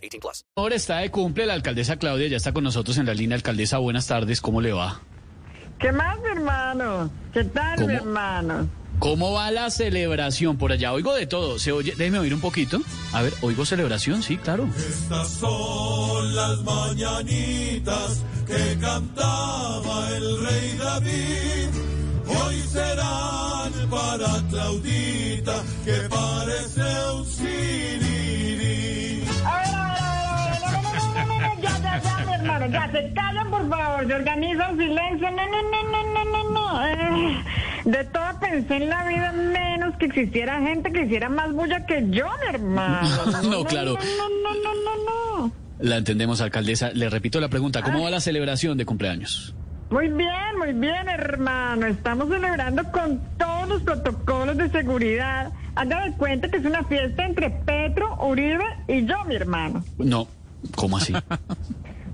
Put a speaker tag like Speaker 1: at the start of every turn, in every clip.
Speaker 1: 18 plus.
Speaker 2: Ahora está de cumple la alcaldesa Claudia, ya está con nosotros en la línea. Alcaldesa, buenas tardes, ¿cómo le va?
Speaker 3: ¿Qué más, mi hermano? ¿Qué tal,
Speaker 2: ¿Cómo?
Speaker 3: mi hermano?
Speaker 2: ¿Cómo va la celebración por allá? Oigo de todo, se oye, déjeme oír un poquito. A ver, oigo celebración, sí, claro.
Speaker 4: Estas son las mañanitas que cantaba el rey David. Hoy serán para Claudita que parece
Speaker 3: se callan, por favor, se organiza un silencio, no, no, no, no, no, no, no, eh, de todo pensé en la vida, menos que existiera gente que hiciera más bulla que yo, mi hermano.
Speaker 2: No, claro.
Speaker 3: No, no, no, no, no, no.
Speaker 2: La entendemos, alcaldesa. Le repito la pregunta, ¿cómo va la celebración de cumpleaños?
Speaker 3: Muy bien, muy bien, hermano. Estamos celebrando con todos los protocolos de seguridad. Haga de cuenta que es una fiesta entre Petro, Uribe y yo, mi hermano.
Speaker 2: No, ¿cómo así?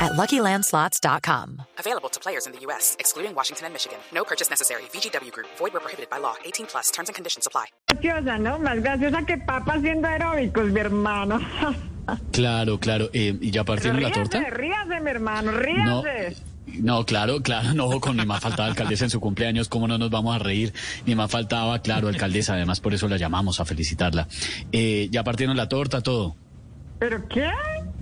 Speaker 5: at LuckyLandSlots.com.
Speaker 6: Available to players in the U.S., excluding Washington and Michigan. No purchase necessary. VGW Group, void were prohibited by law. 18 plus terms and conditions apply.
Speaker 3: graciosa, ¿no? Más graciosa que papa haciendo aeróbicos, mi hermano.
Speaker 2: Claro, claro. eh, ¿Y ya partieron la torta?
Speaker 3: ríase, ríase, mi hermano,
Speaker 2: No.
Speaker 3: ríase.
Speaker 2: No, claro, claro, no, con ni más faltaba alcaldesa en su cumpleaños, cómo no nos vamos a reír, ni más faltaba, claro, alcaldesa, además por eso la llamamos a felicitarla. Eh, ya partieron la torta, todo.
Speaker 3: ¿Pero qué?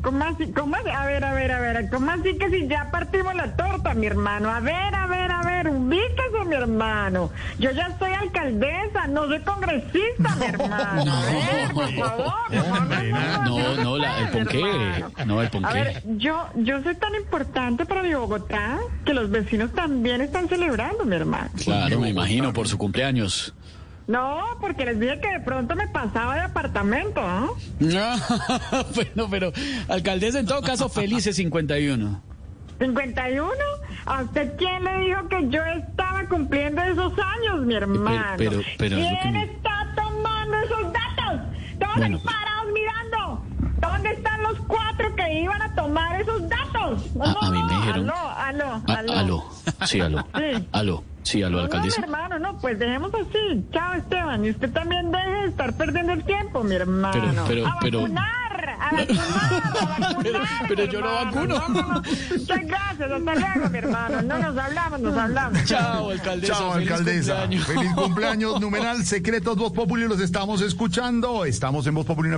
Speaker 3: ¿Cómo así? ¿Cómo así? A ver, a ver, a ver. ¿Cómo así que si ya partimos la torta, mi hermano? A ver, a ver, a ver. Ubíquese, mi hermano. Yo ya soy alcaldesa, no soy congresista, mi hermano. A ver, por favor.
Speaker 2: No, no, la- el ponqué. No, el
Speaker 3: A
Speaker 2: ponqué.
Speaker 3: ver, yo, yo soy tan importante para mi Bogotá que los vecinos también están celebrando, mi hermano.
Speaker 2: Claro, me imagino, por su cumpleaños.
Speaker 3: No, porque les dije que de pronto me pasaba de apartamento, ¿no?
Speaker 2: bueno, pero, alcaldesa, en todo caso, felices 51.
Speaker 3: 51. ¿A usted quién le dijo que yo estaba cumpliendo esos años, mi hermano?
Speaker 2: pero- pero que
Speaker 3: ¿Quién está tomando esos datos? Todos
Speaker 2: Bueno,
Speaker 3: ahí
Speaker 2: pues-
Speaker 3: parados mirando. ¿Dónde están los cuatro que iban a tomar esos datos? No,
Speaker 2: A-
Speaker 3: no,
Speaker 2: a mí me
Speaker 3: no,
Speaker 2: dijeron-
Speaker 3: Aló, aló,
Speaker 2: Ah,
Speaker 3: aló.
Speaker 2: sí, aló.
Speaker 3: Sí.
Speaker 2: Aló, sí, aló,
Speaker 3: No, no, mi
Speaker 2: alcaldesa.
Speaker 3: hermano, no, pues dejemos así. Chao, Esteban. Y usted también deje de estar perdiendo el tiempo, mi hermano.
Speaker 2: Pero- pero-
Speaker 3: a
Speaker 2: pero-
Speaker 3: vacunar, a vacunar, a vacunar.
Speaker 2: Pero- yo no vacuno.
Speaker 3: No, no, no. Muchas gracias, hasta luego, mi hermano. No nos hablamos, nos hablamos.
Speaker 2: Chao, alcaldesa.
Speaker 7: Chao,
Speaker 2: feliz
Speaker 7: alcaldesa.
Speaker 2: cumpleaños.
Speaker 7: Feliz cumpleaños, numeral secretos Voz Populi. Los estamos escuchando. Estamos en Voz Populi.